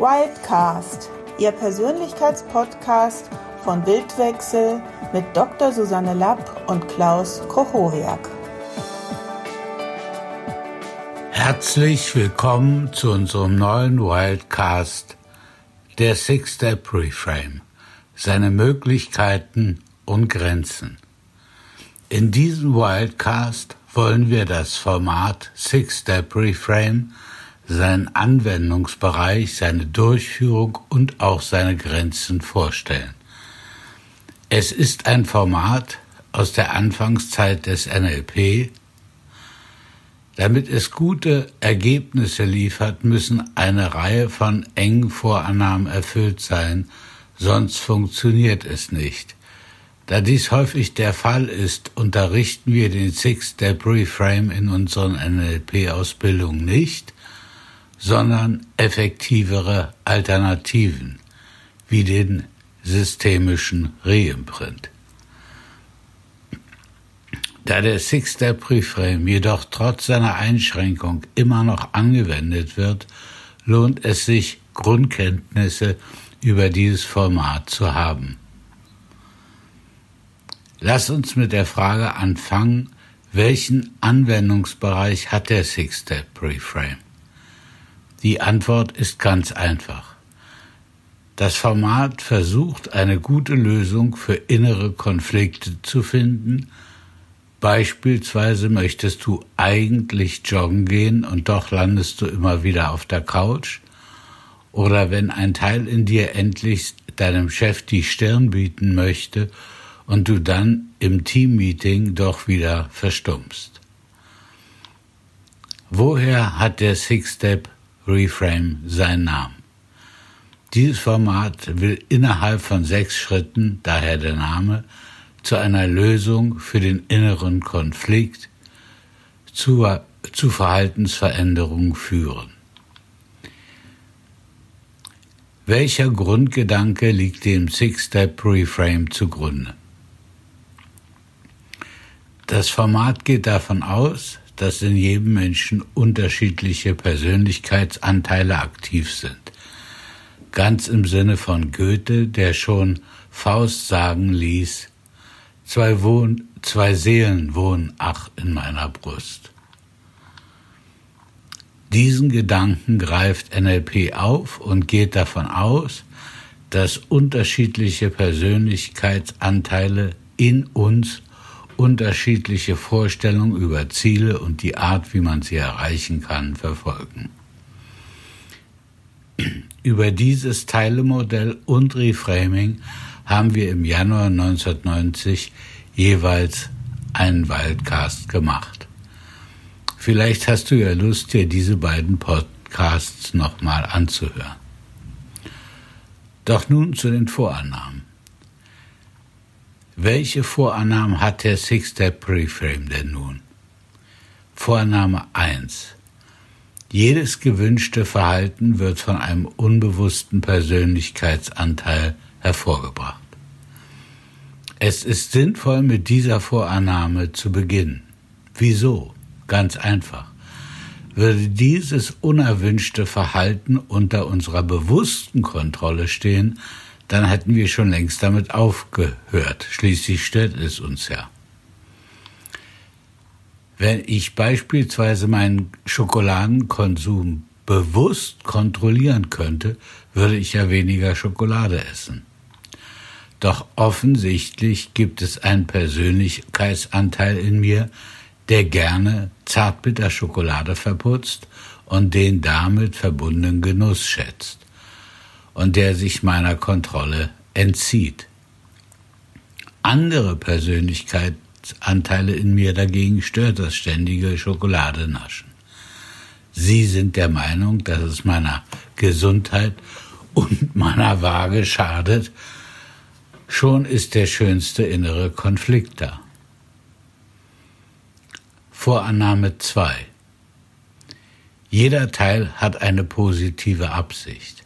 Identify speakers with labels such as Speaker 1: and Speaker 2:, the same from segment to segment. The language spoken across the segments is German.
Speaker 1: Wildcast, Ihr Persönlichkeitspodcast von Bildwechsel mit Dr. Susanne Lapp und Klaus Kochoriak.
Speaker 2: Herzlich willkommen zu unserem neuen Wildcast, der Six-Step Reframe, seine Möglichkeiten und Grenzen. In diesem Wildcast wollen wir das Format Six-Step Reframe seinen Anwendungsbereich, seine Durchführung und auch seine Grenzen vorstellen. Es ist ein Format aus der Anfangszeit des NLP. Damit es gute Ergebnisse liefert, müssen eine Reihe von engen Vorannahmen erfüllt sein, sonst funktioniert es nicht. Da dies häufig der Fall ist, unterrichten wir den Six-Step Reframe in unseren NLP-Ausbildungen nicht, sondern effektivere Alternativen wie den systemischen Reimprint. Da der Six-Step Reframe jedoch trotz seiner Einschränkung immer noch angewendet wird, lohnt es sich, Grundkenntnisse über dieses Format zu haben. Lass uns mit der Frage anfangen, welchen Anwendungsbereich hat der Six-Step Reframe? Die Antwort ist ganz einfach. Das Format versucht eine gute Lösung für innere Konflikte zu finden. Beispielsweise möchtest du eigentlich joggen gehen und doch landest du immer wieder auf der Couch. Oder wenn ein Teil in dir endlich deinem Chef die Stirn bieten möchte und du dann im Teammeeting doch wieder verstummst. Woher hat der Six-Step Reframe seinen Namen. Dieses Format will innerhalb von sechs Schritten, daher der Name, zu einer Lösung für den inneren Konflikt, zu, zu Verhaltensveränderungen führen. Welcher Grundgedanke liegt dem Six-Step Reframe zugrunde? Das Format geht davon aus, dass in jedem Menschen unterschiedliche Persönlichkeitsanteile aktiv sind. Ganz im Sinne von Goethe, der schon Faust sagen ließ, zwei, Wohn zwei Seelen wohnen ach in meiner Brust. Diesen Gedanken greift NLP auf und geht davon aus, dass unterschiedliche Persönlichkeitsanteile in uns unterschiedliche Vorstellungen über Ziele und die Art, wie man sie erreichen kann, verfolgen. Über dieses Teilemodell und Reframing haben wir im Januar 1990 jeweils einen Wildcast gemacht. Vielleicht hast du ja Lust, dir diese beiden Podcasts nochmal anzuhören. Doch nun zu den Vorannahmen. Welche Vorannahmen hat der Six-Step Preframe denn nun? Vorannahme 1. Jedes gewünschte Verhalten wird von einem unbewussten Persönlichkeitsanteil hervorgebracht. Es ist sinnvoll, mit dieser Vorannahme zu beginnen. Wieso? Ganz einfach. Würde dieses unerwünschte Verhalten unter unserer bewussten Kontrolle stehen, dann hätten wir schon längst damit aufgehört. Schließlich stört es uns ja. Wenn ich beispielsweise meinen Schokoladenkonsum bewusst kontrollieren könnte, würde ich ja weniger Schokolade essen. Doch offensichtlich gibt es einen Persönlichkeitsanteil in mir, der gerne Zartbitterschokolade verputzt und den damit verbundenen Genuss schätzt und der sich meiner Kontrolle entzieht. Andere Persönlichkeitsanteile in mir dagegen stört das ständige Schokoladenaschen. Sie sind der Meinung, dass es meiner Gesundheit und meiner Waage schadet, schon ist der schönste innere Konflikt da. Vorannahme 2. Jeder Teil hat eine positive Absicht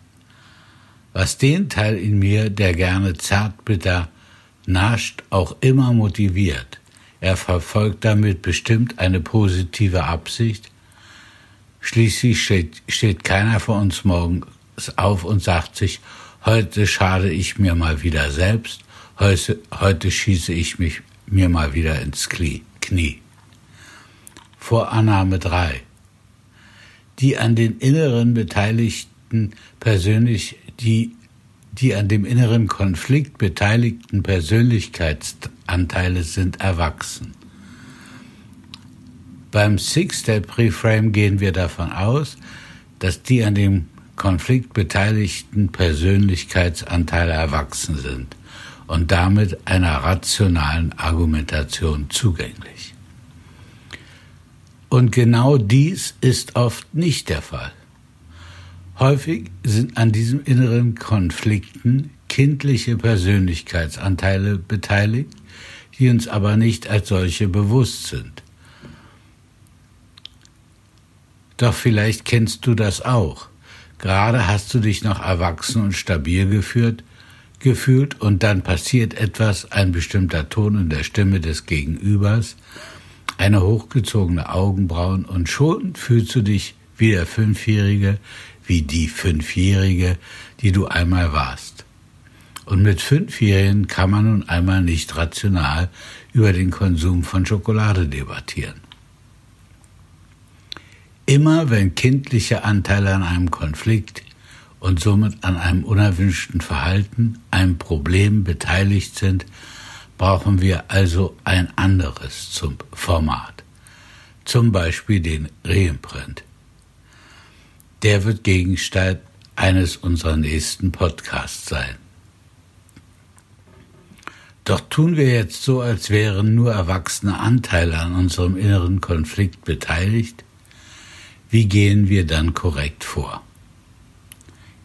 Speaker 2: was den Teil in mir, der gerne zartbitter nascht, auch immer motiviert. Er verfolgt damit bestimmt eine positive Absicht. Schließlich steht, steht keiner von uns morgen auf und sagt sich, heute schade ich mir mal wieder selbst, heute, heute schieße ich mich mir mal wieder ins Knie. Vorannahme 3. Die an den inneren Beteiligten persönlich, die, die an dem inneren Konflikt beteiligten Persönlichkeitsanteile sind erwachsen. Beim Six-Step-Reframe gehen wir davon aus, dass die an dem Konflikt beteiligten Persönlichkeitsanteile erwachsen sind und damit einer rationalen Argumentation zugänglich. Und genau dies ist oft nicht der Fall. Häufig sind an diesem inneren Konflikten kindliche Persönlichkeitsanteile beteiligt, die uns aber nicht als solche bewusst sind. Doch vielleicht kennst du das auch. Gerade hast du dich noch erwachsen und stabil geführt, gefühlt und dann passiert etwas, ein bestimmter Ton in der Stimme des Gegenübers, eine hochgezogene Augenbrauen und schon fühlst du dich wie der Fünfjährige, wie die Fünfjährige, die du einmal warst. Und mit Fünfjährigen kann man nun einmal nicht rational über den Konsum von Schokolade debattieren. Immer wenn kindliche Anteile an einem Konflikt und somit an einem unerwünschten Verhalten, einem Problem beteiligt sind, brauchen wir also ein anderes zum Format. Zum Beispiel den Reimprint. Der wird Gegenstand eines unserer nächsten Podcasts sein. Doch tun wir jetzt so, als wären nur erwachsene Anteile an unserem inneren Konflikt beteiligt? Wie gehen wir dann korrekt vor?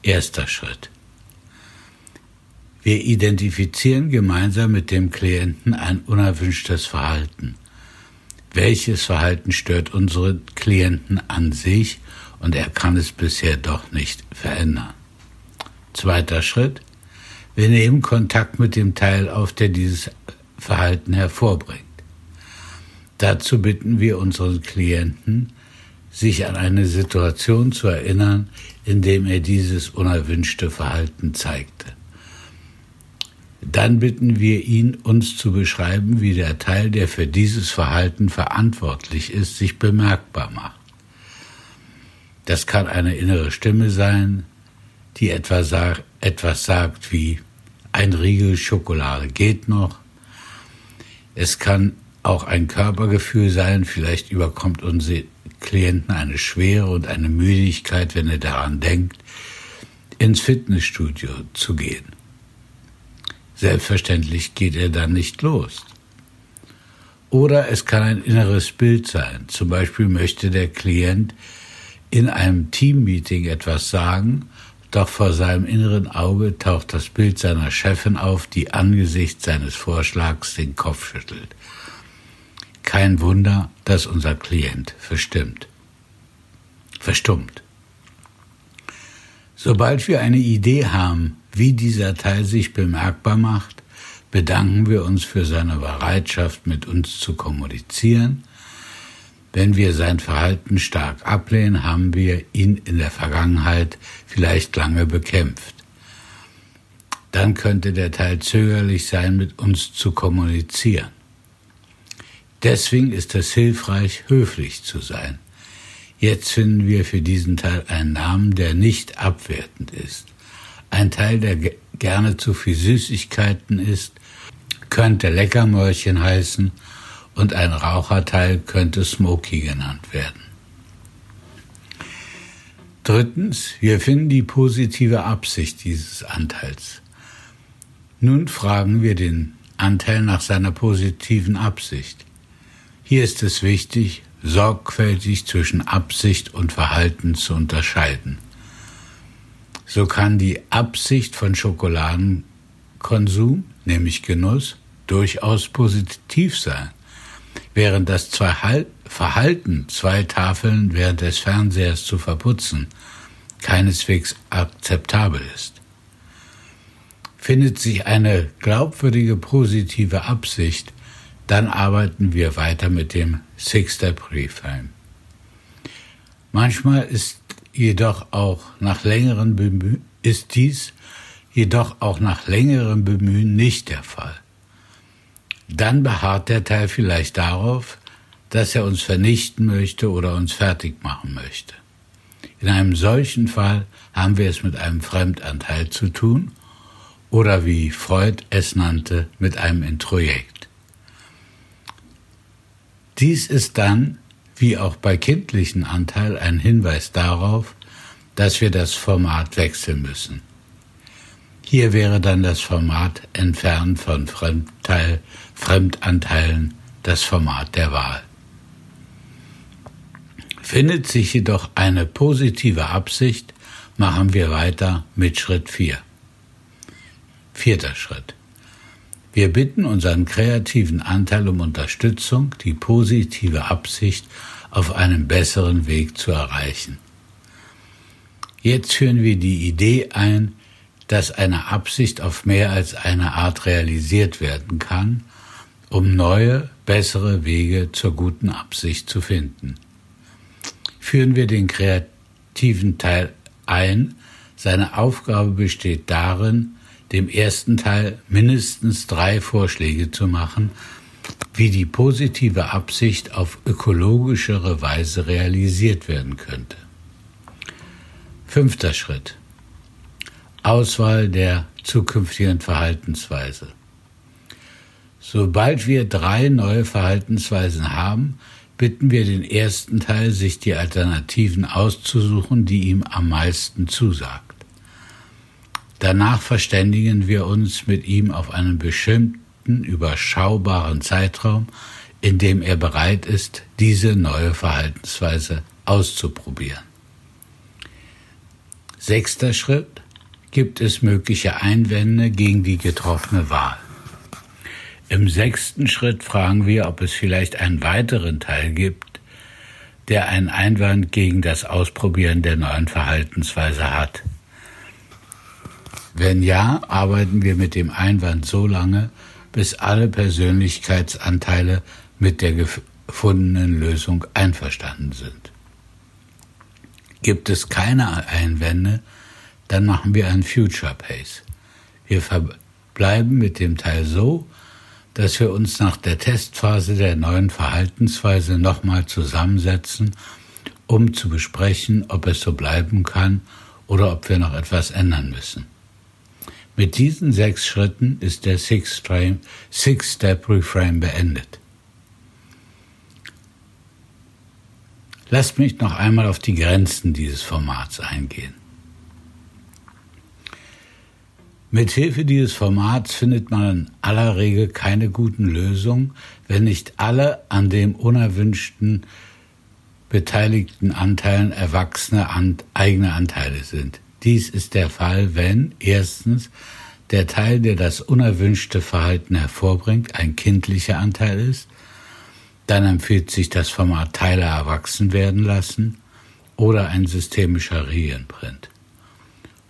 Speaker 2: Erster Schritt. Wir identifizieren gemeinsam mit dem Klienten ein unerwünschtes Verhalten. Welches Verhalten stört unseren Klienten an sich und er kann es bisher doch nicht verändern? Zweiter Schritt. Wir nehmen Kontakt mit dem Teil auf, der dieses Verhalten hervorbringt. Dazu bitten wir unseren Klienten, sich an eine Situation zu erinnern, in dem er dieses unerwünschte Verhalten zeigte. Dann bitten wir ihn, uns zu beschreiben, wie der Teil, der für dieses Verhalten verantwortlich ist, sich bemerkbar macht. Das kann eine innere Stimme sein, die etwa sag, etwas sagt wie ein Riegel Schokolade geht noch. Es kann auch ein Körpergefühl sein, vielleicht überkommt unsere Klienten eine Schwere und eine Müdigkeit, wenn er daran denkt, ins Fitnessstudio zu gehen. Selbstverständlich geht er dann nicht los. Oder es kann ein inneres Bild sein. Zum Beispiel möchte der Klient in einem Teammeeting etwas sagen, doch vor seinem inneren Auge taucht das Bild seiner Chefin auf, die angesichts seines Vorschlags den Kopf schüttelt. Kein Wunder, dass unser Klient verstimmt. Verstummt. Sobald wir eine Idee haben, wie dieser Teil sich bemerkbar macht, bedanken wir uns für seine Bereitschaft, mit uns zu kommunizieren. Wenn wir sein Verhalten stark ablehnen, haben wir ihn in der Vergangenheit vielleicht lange bekämpft. Dann könnte der Teil zögerlich sein, mit uns zu kommunizieren. Deswegen ist es hilfreich, höflich zu sein. Jetzt finden wir für diesen Teil einen Namen, der nicht abwertend ist. Ein Teil, der gerne zu viel Süßigkeiten isst, könnte Leckermäulchen heißen und ein Raucherteil könnte Smoky genannt werden. Drittens, wir finden die positive Absicht dieses Anteils. Nun fragen wir den Anteil nach seiner positiven Absicht. Hier ist es wichtig, sorgfältig zwischen Absicht und Verhalten zu unterscheiden. So kann die Absicht von Schokoladenkonsum, nämlich Genuss, durchaus positiv sein, während das Verhalten, zwei Tafeln während des Fernsehers zu verputzen, keineswegs akzeptabel ist. Findet sich eine glaubwürdige positive Absicht, dann arbeiten wir weiter mit dem Six-Step Reframe. Manchmal ist jedoch auch nach längeren Bemühen, ist dies jedoch auch nach längerem Bemühen nicht der Fall. Dann beharrt der Teil vielleicht darauf, dass er uns vernichten möchte oder uns fertig machen möchte. In einem solchen Fall haben wir es mit einem Fremdanteil zu tun oder wie Freud es nannte, mit einem Introjekt. Dies ist dann, wie auch bei kindlichen Anteil, ein Hinweis darauf, dass wir das Format wechseln müssen. Hier wäre dann das Format Entfernen von Fremdteil, Fremdanteilen das Format der Wahl. Findet sich jedoch eine positive Absicht, machen wir weiter mit Schritt 4. Vierter Schritt. Wir bitten unseren kreativen Anteil um Unterstützung, die positive Absicht auf einem besseren Weg zu erreichen. Jetzt führen wir die Idee ein, dass eine Absicht auf mehr als eine Art realisiert werden kann, um neue, bessere Wege zur guten Absicht zu finden. Führen wir den kreativen Teil ein, seine Aufgabe besteht darin, dem ersten Teil mindestens drei Vorschläge zu machen, wie die positive Absicht auf ökologischere Weise realisiert werden könnte. Fünfter Schritt. Auswahl der zukünftigen Verhaltensweise. Sobald wir drei neue Verhaltensweisen haben, bitten wir den ersten Teil, sich die Alternativen auszusuchen, die ihm am meisten zusagt. Danach verständigen wir uns mit ihm auf einen bestimmten, überschaubaren Zeitraum, in dem er bereit ist, diese neue Verhaltensweise auszuprobieren. Sechster Schritt gibt es mögliche Einwände gegen die getroffene Wahl. Im sechsten Schritt fragen wir, ob es vielleicht einen weiteren Teil gibt, der einen Einwand gegen das Ausprobieren der neuen Verhaltensweise hat. Wenn ja, arbeiten wir mit dem Einwand so lange, bis alle Persönlichkeitsanteile mit der gefundenen Lösung einverstanden sind. Gibt es keine Einwände, dann machen wir einen Future Pace. Wir verbleiben mit dem Teil so, dass wir uns nach der Testphase der neuen Verhaltensweise nochmal zusammensetzen, um zu besprechen, ob es so bleiben kann oder ob wir noch etwas ändern müssen. Mit diesen sechs Schritten ist der Six-Step-Reframe beendet. Lasst mich noch einmal auf die Grenzen dieses Formats eingehen. Mithilfe dieses Formats findet man in aller Regel keine guten Lösungen, wenn nicht alle an dem unerwünschten beteiligten Anteilen erwachsene eigene Anteile sind. Dies ist der Fall, wenn erstens der Teil, der das unerwünschte Verhalten hervorbringt, ein kindlicher Anteil ist, dann empfiehlt sich das Format Teile erwachsen werden lassen oder ein systemischer Reimprint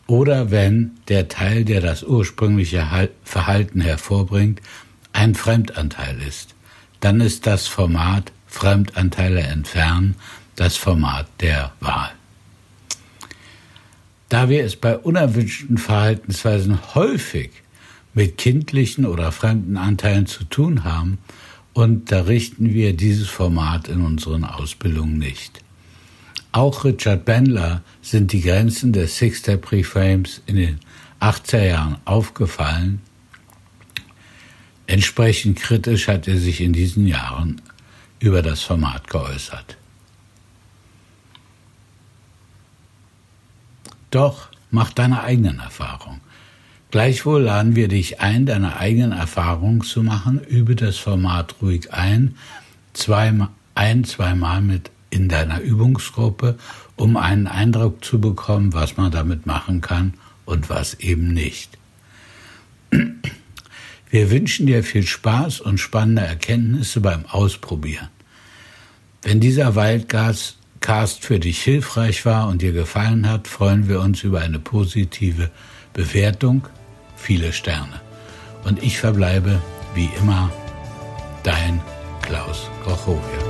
Speaker 2: oder wenn der Teil, der das ursprüngliche Verhalten hervorbringt, ein Fremdanteil ist. Dann ist das Format Fremdanteile entfernen das Format der Wahl. Da wir es bei unerwünschten Verhaltensweisen häufig mit kindlichen oder fremden Anteilen zu tun haben, unterrichten wir dieses Format in unseren Ausbildungen nicht. Auch Richard Bandler sind die Grenzen des Six-Step Reframes in den 80er Jahren aufgefallen. Entsprechend kritisch hat er sich in diesen Jahren über das Format geäußert. Doch mach deine eigenen Erfahrungen. Gleichwohl laden wir dich ein, deine eigenen Erfahrungen zu machen. Übe das Format ruhig ein, zweimal, ein, zweimal mit in deiner Übungsgruppe, um einen Eindruck zu bekommen, was man damit machen kann und was eben nicht. Wir wünschen dir viel Spaß und spannende Erkenntnisse beim Ausprobieren. Wenn dieser Wildcast für dich hilfreich war und dir gefallen hat, freuen wir uns über eine positive Bewertung, viele Sterne. Und ich verbleibe wie immer dein Klaus Grochowia.